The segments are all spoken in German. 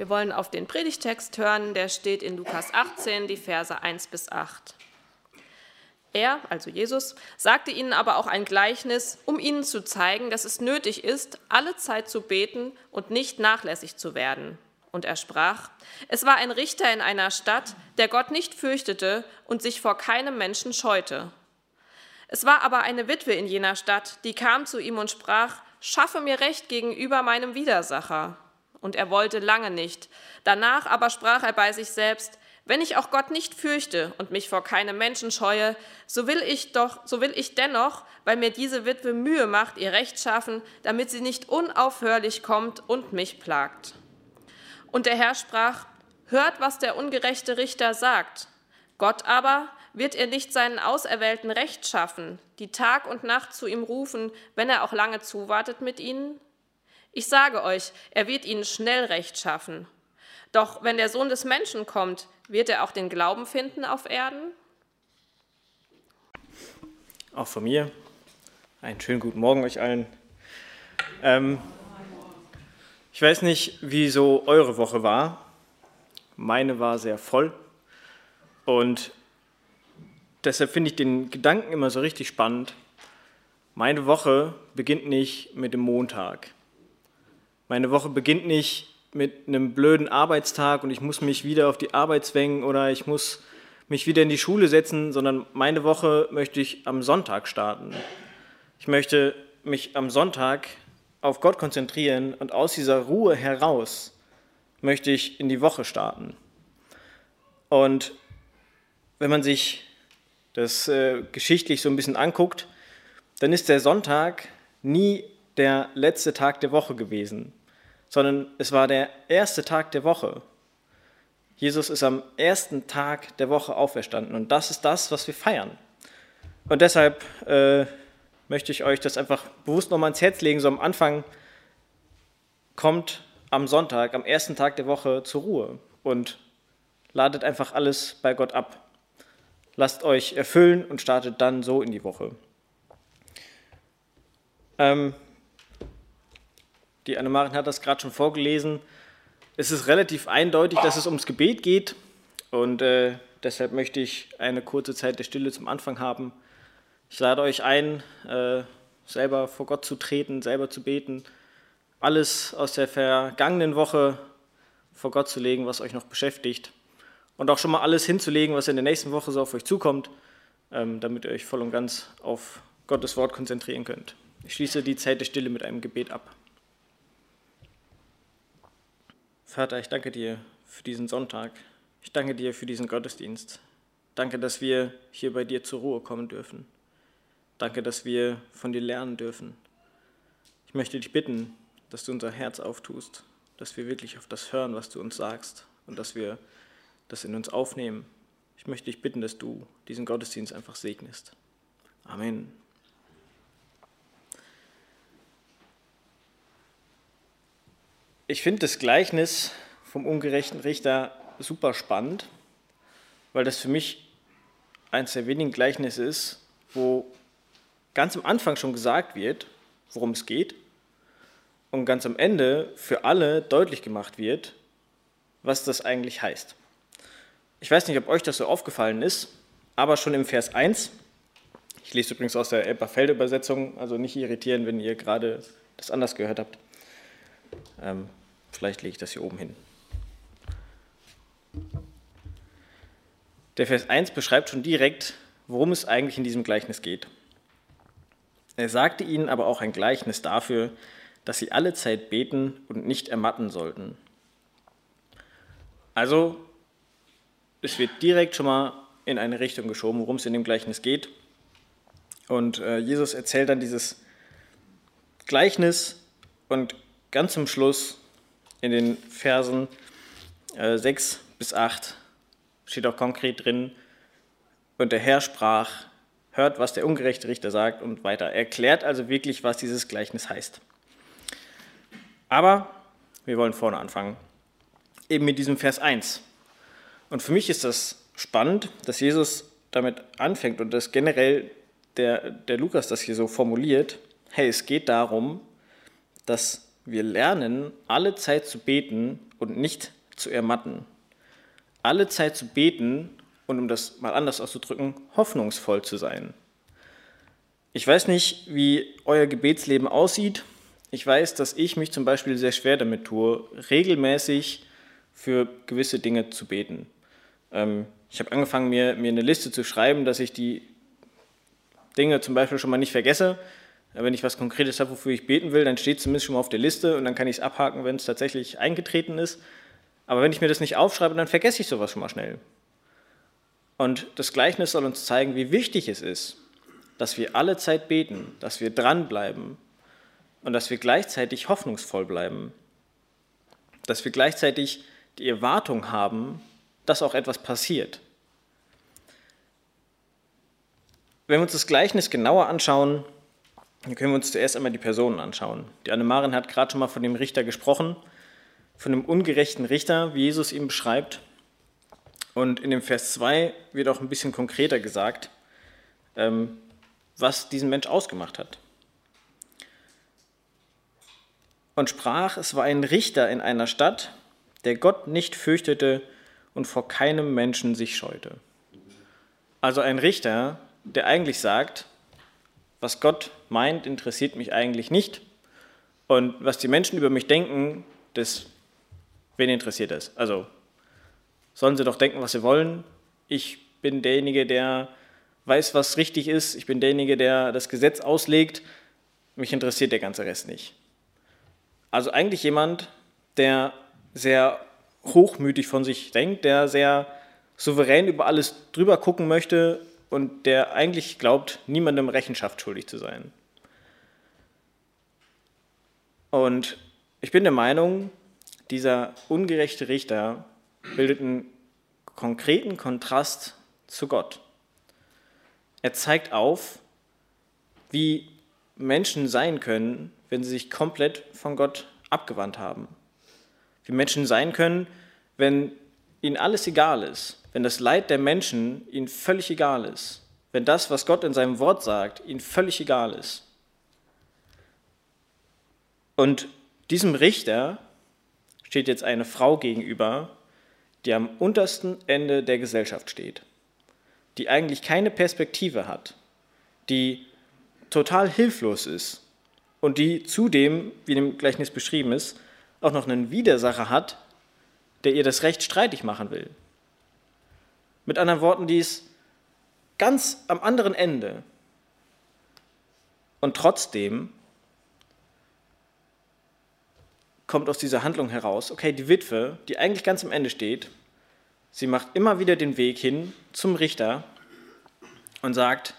Wir wollen auf den Predigtext hören, der steht in Lukas 18, die Verse 1 bis 8. Er, also Jesus, sagte ihnen aber auch ein Gleichnis, um ihnen zu zeigen, dass es nötig ist, alle Zeit zu beten und nicht nachlässig zu werden. Und er sprach, es war ein Richter in einer Stadt, der Gott nicht fürchtete und sich vor keinem Menschen scheute. Es war aber eine Witwe in jener Stadt, die kam zu ihm und sprach, schaffe mir Recht gegenüber meinem Widersacher. Und er wollte lange nicht. Danach aber sprach er bei sich selbst, wenn ich auch Gott nicht fürchte und mich vor keinem Menschen scheue, so will ich doch, so will ich dennoch, weil mir diese Witwe Mühe macht, ihr Recht schaffen, damit sie nicht unaufhörlich kommt und mich plagt. Und der Herr sprach, hört, was der ungerechte Richter sagt. Gott aber wird er nicht seinen Auserwählten Recht schaffen, die Tag und Nacht zu ihm rufen, wenn er auch lange zuwartet mit ihnen? Ich sage euch, er wird ihnen schnell Recht schaffen. Doch wenn der Sohn des Menschen kommt, wird er auch den Glauben finden auf Erden? Auch von mir. Einen schönen guten Morgen euch allen. Ähm, ich weiß nicht, wie so eure Woche war. Meine war sehr voll. Und deshalb finde ich den Gedanken immer so richtig spannend. Meine Woche beginnt nicht mit dem Montag. Meine Woche beginnt nicht mit einem blöden Arbeitstag und ich muss mich wieder auf die Arbeit zwängen oder ich muss mich wieder in die Schule setzen, sondern meine Woche möchte ich am Sonntag starten. Ich möchte mich am Sonntag auf Gott konzentrieren und aus dieser Ruhe heraus möchte ich in die Woche starten. Und wenn man sich das äh, geschichtlich so ein bisschen anguckt, dann ist der Sonntag nie der letzte Tag der Woche gewesen sondern es war der erste Tag der Woche. Jesus ist am ersten Tag der Woche auferstanden und das ist das, was wir feiern. Und deshalb äh, möchte ich euch das einfach bewusst nochmal ins Herz legen. So am Anfang kommt am Sonntag, am ersten Tag der Woche zur Ruhe und ladet einfach alles bei Gott ab. Lasst euch erfüllen und startet dann so in die Woche. Ähm, die Annemarin hat das gerade schon vorgelesen. Es ist relativ eindeutig, dass es ums Gebet geht und äh, deshalb möchte ich eine kurze Zeit der Stille zum Anfang haben. Ich lade euch ein, äh, selber vor Gott zu treten, selber zu beten, alles aus der vergangenen Woche vor Gott zu legen, was euch noch beschäftigt und auch schon mal alles hinzulegen, was in der nächsten Woche so auf euch zukommt, ähm, damit ihr euch voll und ganz auf Gottes Wort konzentrieren könnt. Ich schließe die Zeit der Stille mit einem Gebet ab. Vater, ich danke dir für diesen Sonntag. Ich danke dir für diesen Gottesdienst. Danke, dass wir hier bei dir zur Ruhe kommen dürfen. Danke, dass wir von dir lernen dürfen. Ich möchte dich bitten, dass du unser Herz auftust, dass wir wirklich auf das hören, was du uns sagst und dass wir das in uns aufnehmen. Ich möchte dich bitten, dass du diesen Gottesdienst einfach segnest. Amen. Ich finde das Gleichnis vom ungerechten Richter super spannend, weil das für mich eines der wenigen Gleichnisse ist, wo ganz am Anfang schon gesagt wird, worum es geht und ganz am Ende für alle deutlich gemacht wird, was das eigentlich heißt. Ich weiß nicht, ob euch das so aufgefallen ist, aber schon im Vers 1, ich lese übrigens aus der Elberfelder Übersetzung, also nicht irritieren, wenn ihr gerade das anders gehört habt. Ähm, Vielleicht lege ich das hier oben hin. Der Vers 1 beschreibt schon direkt, worum es eigentlich in diesem Gleichnis geht. Er sagte ihnen aber auch ein Gleichnis dafür, dass sie alle Zeit beten und nicht ermatten sollten. Also, es wird direkt schon mal in eine Richtung geschoben, worum es in dem Gleichnis geht. Und äh, Jesus erzählt dann dieses Gleichnis und ganz zum Schluss in den Versen äh, 6 bis 8 steht auch konkret drin, und der Herr sprach, hört, was der ungerechte Richter sagt und weiter. Er erklärt also wirklich, was dieses Gleichnis heißt. Aber wir wollen vorne anfangen, eben mit diesem Vers 1. Und für mich ist das spannend, dass Jesus damit anfängt und dass generell der, der Lukas das hier so formuliert. Hey, es geht darum, dass wir lernen, alle Zeit zu beten und nicht zu ermatten. Alle Zeit zu beten und, um das mal anders auszudrücken, hoffnungsvoll zu sein. Ich weiß nicht, wie euer Gebetsleben aussieht. Ich weiß, dass ich mich zum Beispiel sehr schwer damit tue, regelmäßig für gewisse Dinge zu beten. Ähm, ich habe angefangen, mir, mir eine Liste zu schreiben, dass ich die Dinge zum Beispiel schon mal nicht vergesse. Wenn ich was Konkretes habe, wofür ich beten will, dann steht es zumindest schon mal auf der Liste und dann kann ich es abhaken, wenn es tatsächlich eingetreten ist. Aber wenn ich mir das nicht aufschreibe, dann vergesse ich sowas schon mal schnell. Und das Gleichnis soll uns zeigen, wie wichtig es ist, dass wir alle Zeit beten, dass wir dranbleiben und dass wir gleichzeitig hoffnungsvoll bleiben. Dass wir gleichzeitig die Erwartung haben, dass auch etwas passiert. Wenn wir uns das Gleichnis genauer anschauen, dann können wir uns zuerst einmal die Personen anschauen. Die Annemarin hat gerade schon mal von dem Richter gesprochen, von dem ungerechten Richter, wie Jesus ihn beschreibt. Und in dem Vers 2 wird auch ein bisschen konkreter gesagt, ähm, was diesen Mensch ausgemacht hat. Und sprach, es war ein Richter in einer Stadt, der Gott nicht fürchtete und vor keinem Menschen sich scheute. Also ein Richter, der eigentlich sagt, was Gott meint, interessiert mich eigentlich nicht. Und was die Menschen über mich denken, das, wen interessiert das? Also sollen sie doch denken, was sie wollen. Ich bin derjenige, der weiß, was richtig ist. Ich bin derjenige, der das Gesetz auslegt. Mich interessiert der ganze Rest nicht. Also eigentlich jemand, der sehr hochmütig von sich denkt, der sehr souverän über alles drüber gucken möchte und der eigentlich glaubt, niemandem Rechenschaft schuldig zu sein. Und ich bin der Meinung, dieser ungerechte Richter bildet einen konkreten Kontrast zu Gott. Er zeigt auf, wie Menschen sein können, wenn sie sich komplett von Gott abgewandt haben. Wie Menschen sein können, wenn ihnen alles egal ist, wenn das Leid der Menschen ihnen völlig egal ist, wenn das, was Gott in seinem Wort sagt, ihnen völlig egal ist. Und diesem Richter steht jetzt eine Frau gegenüber, die am untersten Ende der Gesellschaft steht, die eigentlich keine Perspektive hat, die total hilflos ist und die zudem, wie im Gleichnis beschrieben ist, auch noch einen Widersacher hat, der ihr das Recht streitig machen will. Mit anderen Worten, die ist ganz am anderen Ende. Und trotzdem kommt aus dieser Handlung heraus, okay, die Witwe, die eigentlich ganz am Ende steht, sie macht immer wieder den Weg hin zum Richter und sagt,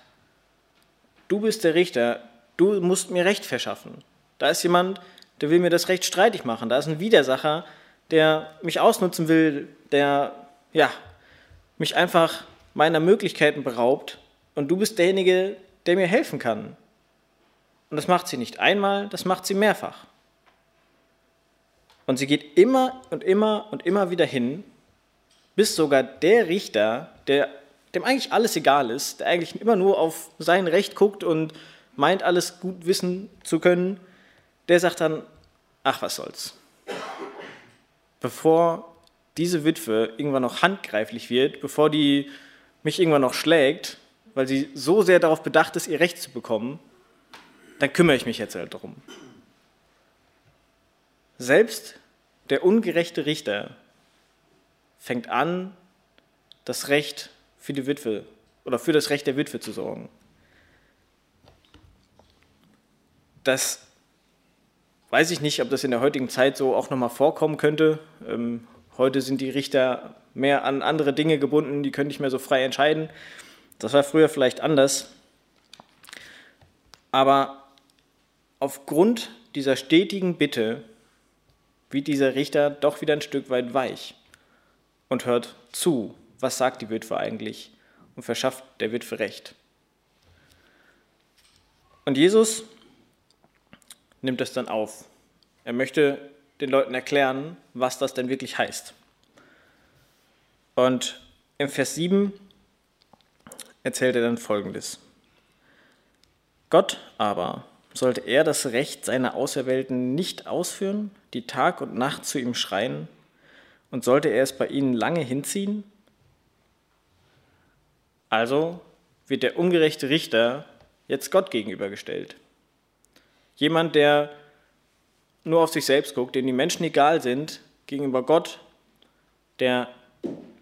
du bist der Richter, du musst mir Recht verschaffen. Da ist jemand, der will mir das Recht streitig machen, da ist ein Widersacher, der mich ausnutzen will, der ja, mich einfach meiner Möglichkeiten beraubt und du bist derjenige, der mir helfen kann. Und das macht sie nicht einmal, das macht sie mehrfach. Und sie geht immer und immer und immer wieder hin, bis sogar der Richter, der, dem eigentlich alles egal ist, der eigentlich immer nur auf sein Recht guckt und meint, alles gut wissen zu können, der sagt dann, ach was soll's bevor diese Witwe irgendwann noch handgreiflich wird, bevor die mich irgendwann noch schlägt, weil sie so sehr darauf bedacht ist, ihr Recht zu bekommen, dann kümmere ich mich jetzt halt darum. Selbst der ungerechte Richter fängt an, das Recht für die Witwe oder für das Recht der Witwe zu sorgen. Das Weiß ich nicht, ob das in der heutigen Zeit so auch nochmal vorkommen könnte. Heute sind die Richter mehr an andere Dinge gebunden, die können nicht mehr so frei entscheiden. Das war früher vielleicht anders. Aber aufgrund dieser stetigen Bitte wird dieser Richter doch wieder ein Stück weit weich und hört zu, was sagt die Witwe eigentlich und verschafft der Witwe Recht. Und Jesus nimmt das dann auf. Er möchte den Leuten erklären, was das denn wirklich heißt. Und im Vers 7 erzählt er dann Folgendes. Gott aber sollte er das Recht seiner Auserwählten nicht ausführen, die Tag und Nacht zu ihm schreien? Und sollte er es bei ihnen lange hinziehen? Also wird der ungerechte Richter jetzt Gott gegenübergestellt. Jemand, der nur auf sich selbst guckt, dem die Menschen egal sind, gegenüber Gott, der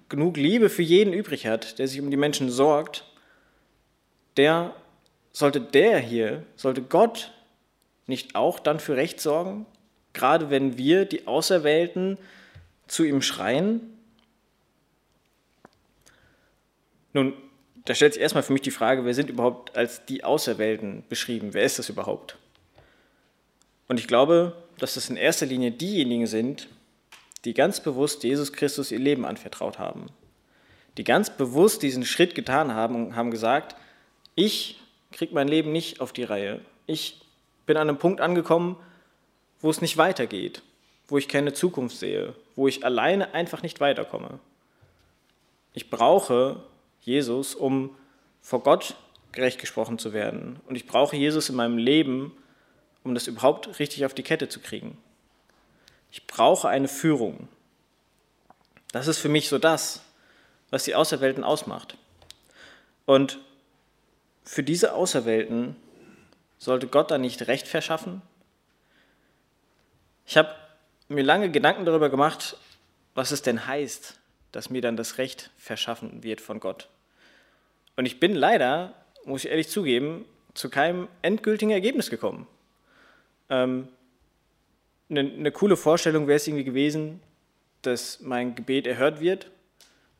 genug Liebe für jeden übrig hat, der sich um die Menschen sorgt, der sollte der hier, sollte Gott nicht auch dann für Recht sorgen, gerade wenn wir, die Auserwählten, zu ihm schreien? Nun, da stellt sich erstmal für mich die Frage, wer sind überhaupt als die Auserwählten beschrieben? Wer ist das überhaupt? Und ich glaube, dass das in erster Linie diejenigen sind, die ganz bewusst Jesus Christus ihr Leben anvertraut haben. Die ganz bewusst diesen Schritt getan haben und haben gesagt, ich kriege mein Leben nicht auf die Reihe. Ich bin an einem Punkt angekommen, wo es nicht weitergeht, wo ich keine Zukunft sehe, wo ich alleine einfach nicht weiterkomme. Ich brauche Jesus, um vor Gott gerecht gesprochen zu werden. Und ich brauche Jesus in meinem Leben, um das überhaupt richtig auf die Kette zu kriegen. Ich brauche eine Führung. Das ist für mich so das, was die Auserwählten ausmacht. Und für diese Auserwählten sollte Gott da nicht Recht verschaffen? Ich habe mir lange Gedanken darüber gemacht, was es denn heißt, dass mir dann das Recht verschaffen wird von Gott. Und ich bin leider, muss ich ehrlich zugeben, zu keinem endgültigen Ergebnis gekommen. Ähm, eine, eine coole Vorstellung wäre es irgendwie gewesen, dass mein Gebet erhört wird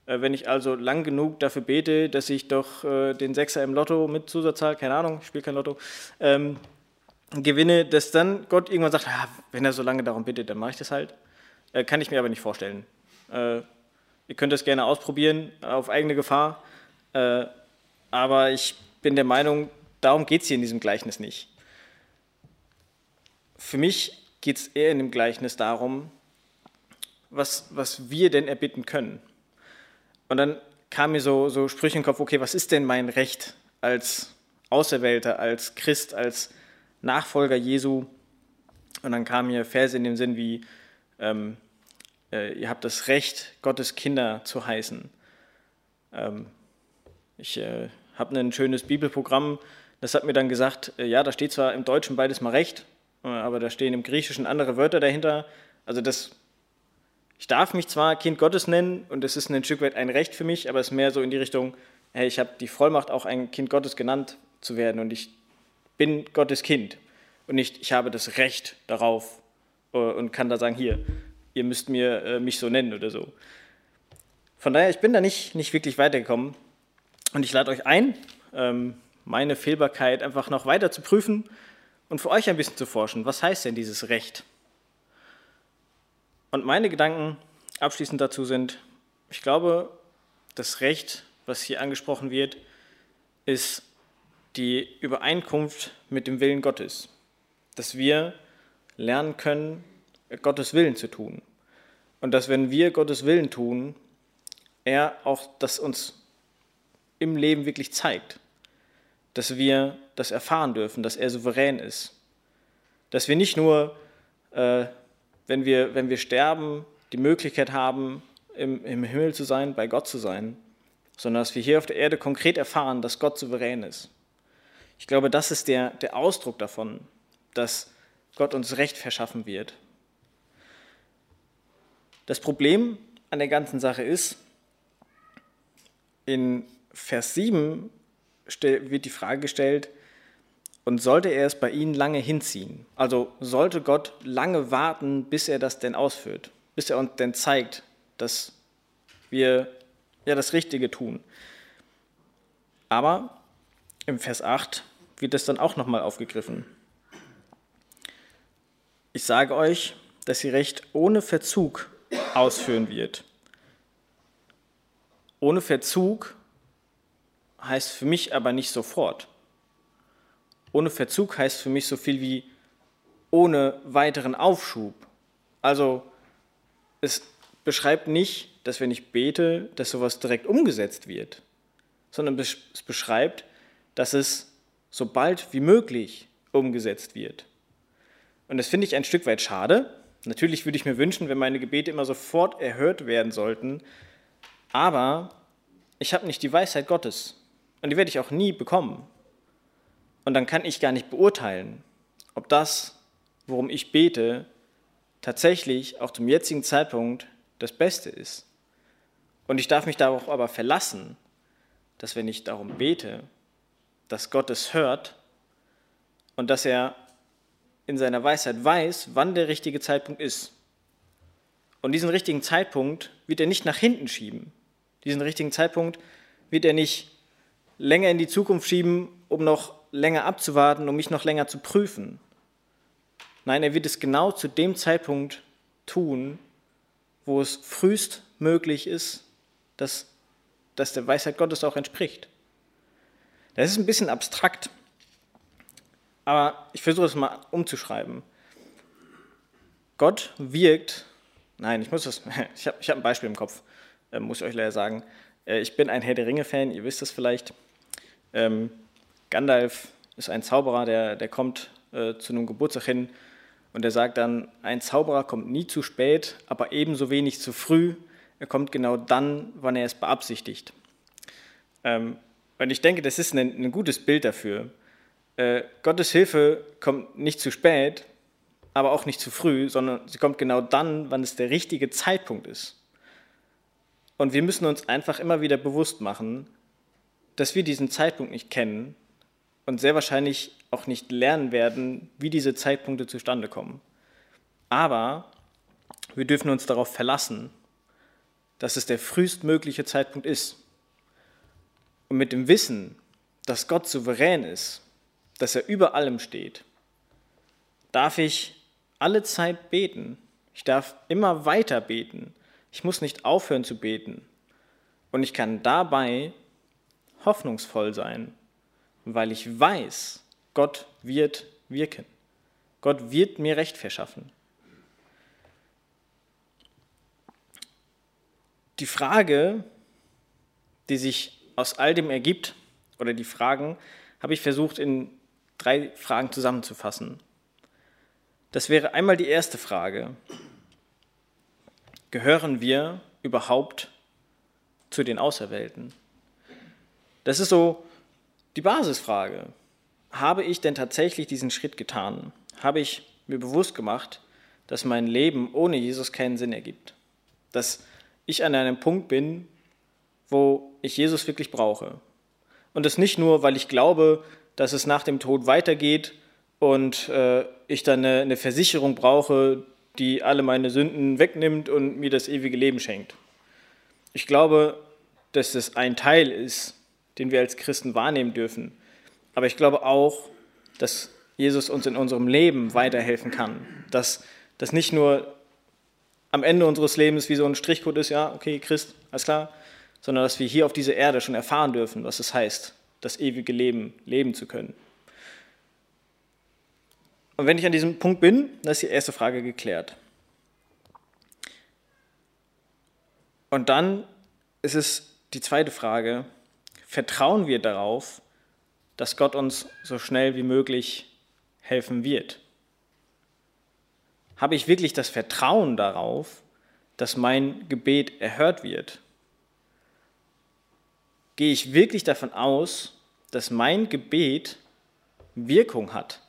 äh, wenn ich also lang genug dafür bete, dass ich doch äh, den Sechser im Lotto mit Zusatzzahl, keine Ahnung, ich spiele kein Lotto, ähm, gewinne, dass dann Gott irgendwann sagt, ah, wenn er so lange darum bittet, dann mache ich das halt. Äh, kann ich mir aber nicht vorstellen. Äh, ihr könnt das gerne ausprobieren, auf eigene Gefahr. Äh, aber ich bin der Meinung, darum geht es hier in diesem Gleichnis nicht. Für mich geht es eher in dem Gleichnis darum, was, was wir denn erbitten können. Und dann kam mir so, so Sprüche im Kopf, okay, was ist denn mein Recht als Auserwählter, als Christ, als Nachfolger Jesu? Und dann kamen mir Verse in dem Sinn wie, ähm, äh, ihr habt das Recht, Gottes Kinder zu heißen. Ähm, ich äh, habe ein schönes Bibelprogramm, das hat mir dann gesagt, äh, ja, da steht zwar im Deutschen beides mal Recht, aber da stehen im Griechischen andere Wörter dahinter. Also das ich darf mich zwar Kind Gottes nennen und es ist ein Stück weit ein Recht für mich, aber es ist mehr so in die Richtung, hey, ich habe die Vollmacht, auch ein Kind Gottes genannt zu werden und ich bin Gottes Kind und nicht, ich habe das Recht darauf äh, und kann da sagen, hier, ihr müsst mir äh, mich so nennen oder so. Von daher, ich bin da nicht, nicht wirklich weitergekommen und ich lade euch ein, ähm, meine Fehlbarkeit einfach noch weiter zu prüfen und für euch ein bisschen zu forschen. Was heißt denn dieses Recht? Und meine Gedanken abschließend dazu sind, ich glaube, das Recht, was hier angesprochen wird, ist die Übereinkunft mit dem Willen Gottes. Dass wir lernen können, Gottes Willen zu tun. Und dass wenn wir Gottes Willen tun, er auch das uns im Leben wirklich zeigt. Dass wir das erfahren dürfen, dass er souverän ist. Dass wir nicht nur äh, wenn wir, wenn wir sterben, die Möglichkeit haben, im, im Himmel zu sein, bei Gott zu sein, sondern dass wir hier auf der Erde konkret erfahren, dass Gott souverän ist. Ich glaube, das ist der, der Ausdruck davon, dass Gott uns Recht verschaffen wird. Das Problem an der ganzen Sache ist, in Vers 7 wird die Frage gestellt, und sollte er es bei ihnen lange hinziehen, also sollte Gott lange warten, bis er das denn ausführt, bis er uns denn zeigt, dass wir ja das Richtige tun. Aber im Vers 8 wird es dann auch nochmal aufgegriffen. Ich sage euch, dass sie Recht ohne Verzug ausführen wird. Ohne Verzug heißt für mich aber nicht sofort. Ohne Verzug heißt für mich so viel wie ohne weiteren Aufschub. Also es beschreibt nicht, dass wenn ich bete, dass sowas direkt umgesetzt wird, sondern es beschreibt, dass es so bald wie möglich umgesetzt wird. Und das finde ich ein Stück weit schade. Natürlich würde ich mir wünschen, wenn meine Gebete immer sofort erhört werden sollten, aber ich habe nicht die Weisheit Gottes und die werde ich auch nie bekommen. Und dann kann ich gar nicht beurteilen, ob das, worum ich bete, tatsächlich auch zum jetzigen Zeitpunkt das Beste ist. Und ich darf mich darauf aber verlassen, dass wenn ich darum bete, dass Gott es hört und dass er in seiner Weisheit weiß, wann der richtige Zeitpunkt ist. Und diesen richtigen Zeitpunkt wird er nicht nach hinten schieben. Diesen richtigen Zeitpunkt wird er nicht länger in die Zukunft schieben, um noch länger abzuwarten, um mich noch länger zu prüfen. Nein, er wird es genau zu dem Zeitpunkt tun, wo es frühest möglich ist, dass, dass der Weisheit Gottes auch entspricht. Das ist ein bisschen abstrakt, aber ich versuche es mal umzuschreiben. Gott wirkt, nein, ich muss das, ich habe ich hab ein Beispiel im Kopf, äh, muss ich euch leider sagen. Äh, ich bin ein Herr der Ringe-Fan, ihr wisst das vielleicht. Ähm, Gandalf ist ein Zauberer, der, der kommt äh, zu einem Geburtstag hin und er sagt dann, ein Zauberer kommt nie zu spät, aber ebenso wenig zu früh. Er kommt genau dann, wann er es beabsichtigt. Ähm, und ich denke, das ist ein, ein gutes Bild dafür äh, Gottes Hilfe kommt nicht zu spät, aber auch nicht zu früh, sondern sie kommt genau dann, wann es der richtige Zeitpunkt ist. Und wir müssen uns einfach immer wieder bewusst machen, dass wir diesen Zeitpunkt nicht kennen und sehr wahrscheinlich auch nicht lernen werden, wie diese Zeitpunkte zustande kommen. Aber wir dürfen uns darauf verlassen, dass es der frühestmögliche Zeitpunkt ist. Und mit dem Wissen, dass Gott souverän ist dass er über allem steht, darf ich alle Zeit beten. Ich darf immer weiter beten. Ich muss nicht aufhören zu beten. Und ich kann dabei hoffnungsvoll sein, weil ich weiß, Gott wird wirken. Gott wird mir Recht verschaffen. Die Frage, die sich aus all dem ergibt, oder die Fragen, habe ich versucht in drei Fragen zusammenzufassen. Das wäre einmal die erste Frage. Gehören wir überhaupt zu den Auserwählten? Das ist so die Basisfrage. Habe ich denn tatsächlich diesen Schritt getan? Habe ich mir bewusst gemacht, dass mein Leben ohne Jesus keinen Sinn ergibt? Dass ich an einem Punkt bin, wo ich Jesus wirklich brauche. Und das nicht nur, weil ich glaube, dass es nach dem Tod weitergeht und äh, ich dann eine, eine Versicherung brauche, die alle meine Sünden wegnimmt und mir das ewige Leben schenkt. Ich glaube, dass das ein Teil ist, den wir als Christen wahrnehmen dürfen. Aber ich glaube auch, dass Jesus uns in unserem Leben weiterhelfen kann. Dass das nicht nur am Ende unseres Lebens wie so ein Strichcode ist, ja, okay, Christ, alles klar, sondern dass wir hier auf dieser Erde schon erfahren dürfen, was es heißt, das ewige Leben leben zu können. Und wenn ich an diesem Punkt bin, dann ist die erste Frage geklärt. Und dann ist es die zweite Frage, vertrauen wir darauf, dass Gott uns so schnell wie möglich helfen wird? Habe ich wirklich das Vertrauen darauf, dass mein Gebet erhört wird? gehe ich wirklich davon aus, dass mein Gebet Wirkung hat.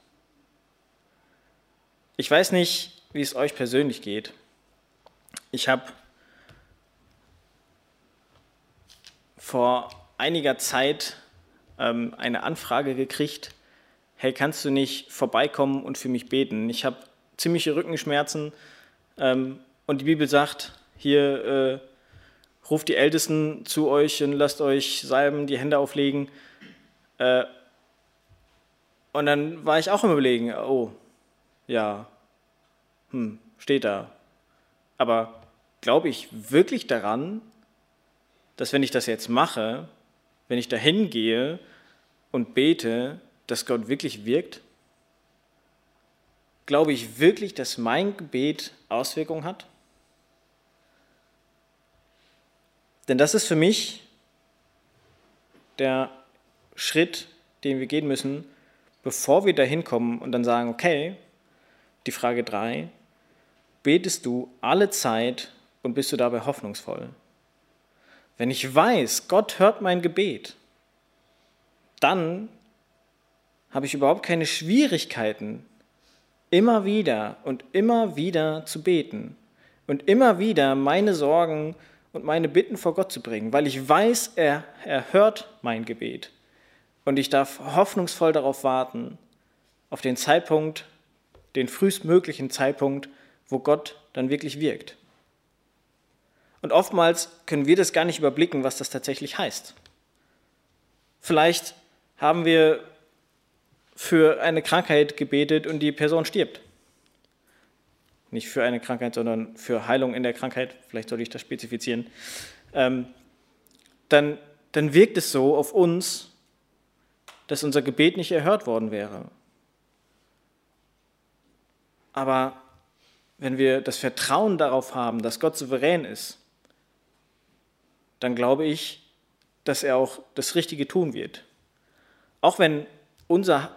Ich weiß nicht, wie es euch persönlich geht. Ich habe vor einiger Zeit ähm, eine Anfrage gekriegt, hey, kannst du nicht vorbeikommen und für mich beten? Ich habe ziemliche Rückenschmerzen ähm, und die Bibel sagt, hier äh, ruft die Ältesten zu euch und lasst euch salben, die Hände auflegen. Äh, und dann war ich auch im Überlegen, oh, ja, hm, steht da. Aber glaube ich wirklich daran, dass wenn ich das jetzt mache, wenn ich dahin gehe und bete, dass Gott wirklich wirkt? Glaube ich wirklich, dass mein Gebet Auswirkungen hat? Denn das ist für mich der Schritt, den wir gehen müssen, bevor wir dahin kommen und dann sagen, okay, die Frage 3, betest du alle Zeit und bist du dabei hoffnungsvoll? Wenn ich weiß, Gott hört mein Gebet, dann habe ich überhaupt keine Schwierigkeiten, immer wieder und immer wieder zu beten und immer wieder meine Sorgen und meine Bitten vor Gott zu bringen, weil ich weiß, er, er hört mein Gebet. Und ich darf hoffnungsvoll darauf warten, auf den Zeitpunkt, den frühestmöglichen Zeitpunkt, wo Gott dann wirklich wirkt. Und oftmals können wir das gar nicht überblicken, was das tatsächlich heißt. Vielleicht haben wir für eine Krankheit gebetet und die Person stirbt. Nicht für eine Krankheit, sondern für Heilung in der Krankheit, vielleicht sollte ich das spezifizieren. Ähm, dann, dann wirkt es so auf uns, dass unser Gebet nicht erhört worden wäre. Aber wenn wir das Vertrauen darauf haben, dass Gott souverän ist, dann glaube ich, dass er auch das Richtige tun wird. Auch wenn unser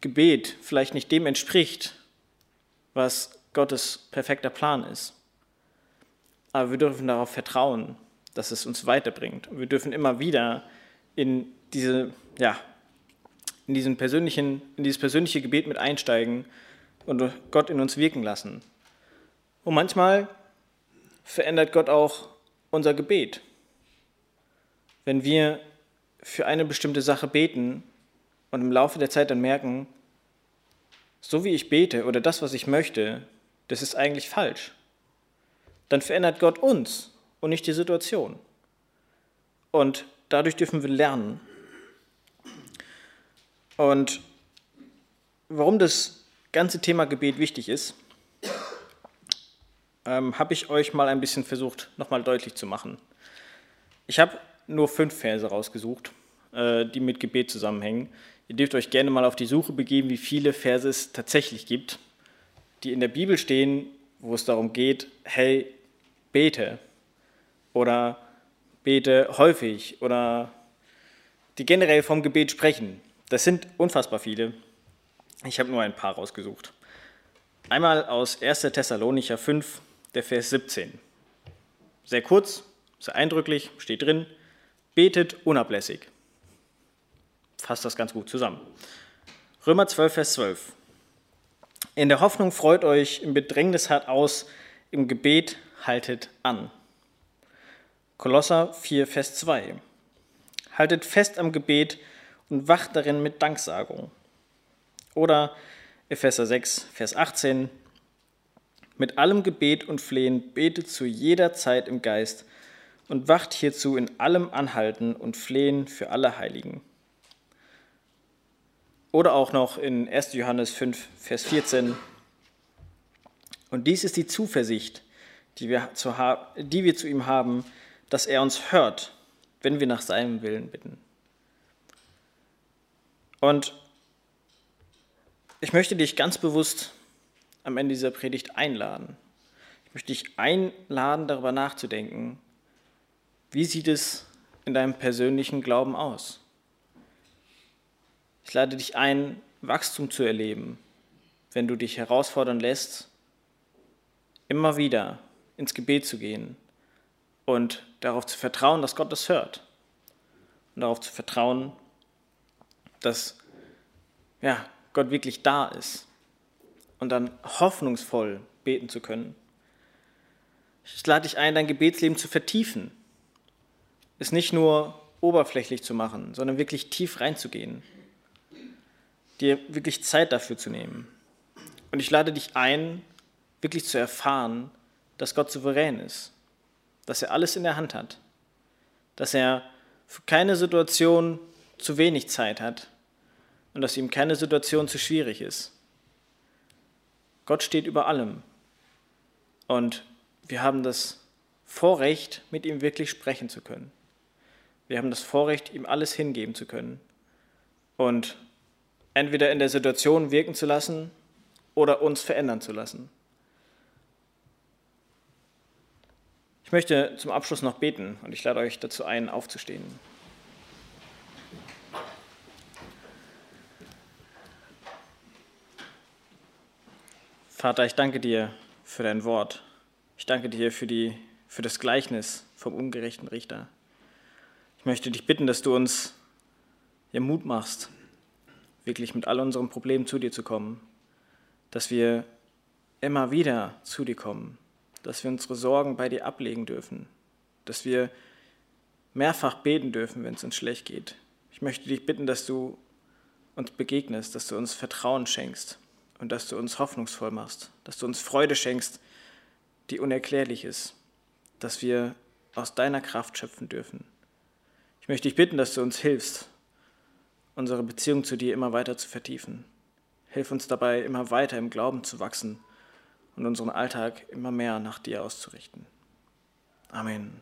Gebet vielleicht nicht dem entspricht, was Gottes perfekter Plan ist. Aber wir dürfen darauf vertrauen, dass es uns weiterbringt. Und wir dürfen immer wieder in, diese, ja, in, diesen persönlichen, in dieses persönliche Gebet mit einsteigen und Gott in uns wirken lassen. Und manchmal verändert Gott auch unser Gebet. Wenn wir für eine bestimmte Sache beten und im Laufe der Zeit dann merken, so wie ich bete oder das, was ich möchte, das ist eigentlich falsch, dann verändert Gott uns und nicht die Situation. Und dadurch dürfen wir lernen. Und warum das ganze Thema Gebet wichtig ist, ähm, habe ich euch mal ein bisschen versucht, nochmal deutlich zu machen. Ich habe nur fünf Verse rausgesucht, äh, die mit Gebet zusammenhängen. Ihr dürft euch gerne mal auf die Suche begeben, wie viele Verse es tatsächlich gibt, die in der Bibel stehen, wo es darum geht, hey, bete oder bete häufig oder die generell vom Gebet sprechen. Das sind unfassbar viele. Ich habe nur ein paar rausgesucht. Einmal aus 1. Thessalonicher 5, der Vers 17. Sehr kurz, sehr eindrücklich, steht drin, betet unablässig fasst das ganz gut zusammen. Römer 12, Vers 12. In der Hoffnung freut euch, im Bedrängnis hart aus, im Gebet haltet an. Kolosser 4, Vers 2. Haltet fest am Gebet und wacht darin mit Danksagung. Oder Epheser 6, Vers 18. Mit allem Gebet und Flehen betet zu jeder Zeit im Geist und wacht hierzu in allem Anhalten und Flehen für alle Heiligen. Oder auch noch in 1. Johannes 5, Vers 14. Und dies ist die Zuversicht, die wir zu, die wir zu ihm haben, dass er uns hört, wenn wir nach seinem Willen bitten. Und ich möchte dich ganz bewusst am Ende dieser Predigt einladen. Ich möchte dich einladen, darüber nachzudenken, wie sieht es in deinem persönlichen Glauben aus? Ich lade dich ein, Wachstum zu erleben, wenn du dich herausfordern lässt, immer wieder ins Gebet zu gehen und darauf zu vertrauen, dass Gott das hört. Und darauf zu vertrauen, dass ja, Gott wirklich da ist. Und dann hoffnungsvoll beten zu können. Ich lade dich ein, dein Gebetsleben zu vertiefen. Es nicht nur oberflächlich zu machen, sondern wirklich tief reinzugehen dir wirklich Zeit dafür zu nehmen. Und ich lade dich ein, wirklich zu erfahren, dass Gott souverän ist, dass er alles in der Hand hat, dass er für keine Situation zu wenig Zeit hat und dass ihm keine Situation zu schwierig ist. Gott steht über allem und wir haben das Vorrecht, mit ihm wirklich sprechen zu können. Wir haben das Vorrecht, ihm alles hingeben zu können und entweder in der Situation wirken zu lassen oder uns verändern zu lassen. Ich möchte zum Abschluss noch beten und ich lade euch dazu ein, aufzustehen. Vater, ich danke dir für dein Wort. Ich danke dir für, die, für das Gleichnis vom ungerechten Richter. Ich möchte dich bitten, dass du uns ja, Mut machst, wirklich mit all unseren Problemen zu dir zu kommen, dass wir immer wieder zu dir kommen, dass wir unsere Sorgen bei dir ablegen dürfen, dass wir mehrfach beten dürfen, wenn es uns schlecht geht. Ich möchte dich bitten, dass du uns begegnest, dass du uns Vertrauen schenkst und dass du uns hoffnungsvoll machst, dass du uns Freude schenkst, die unerklärlich ist, dass wir aus deiner Kraft schöpfen dürfen. Ich möchte dich bitten, dass du uns hilfst, unsere Beziehung zu dir immer weiter zu vertiefen. Hilf uns dabei, immer weiter im Glauben zu wachsen und unseren Alltag immer mehr nach dir auszurichten. Amen.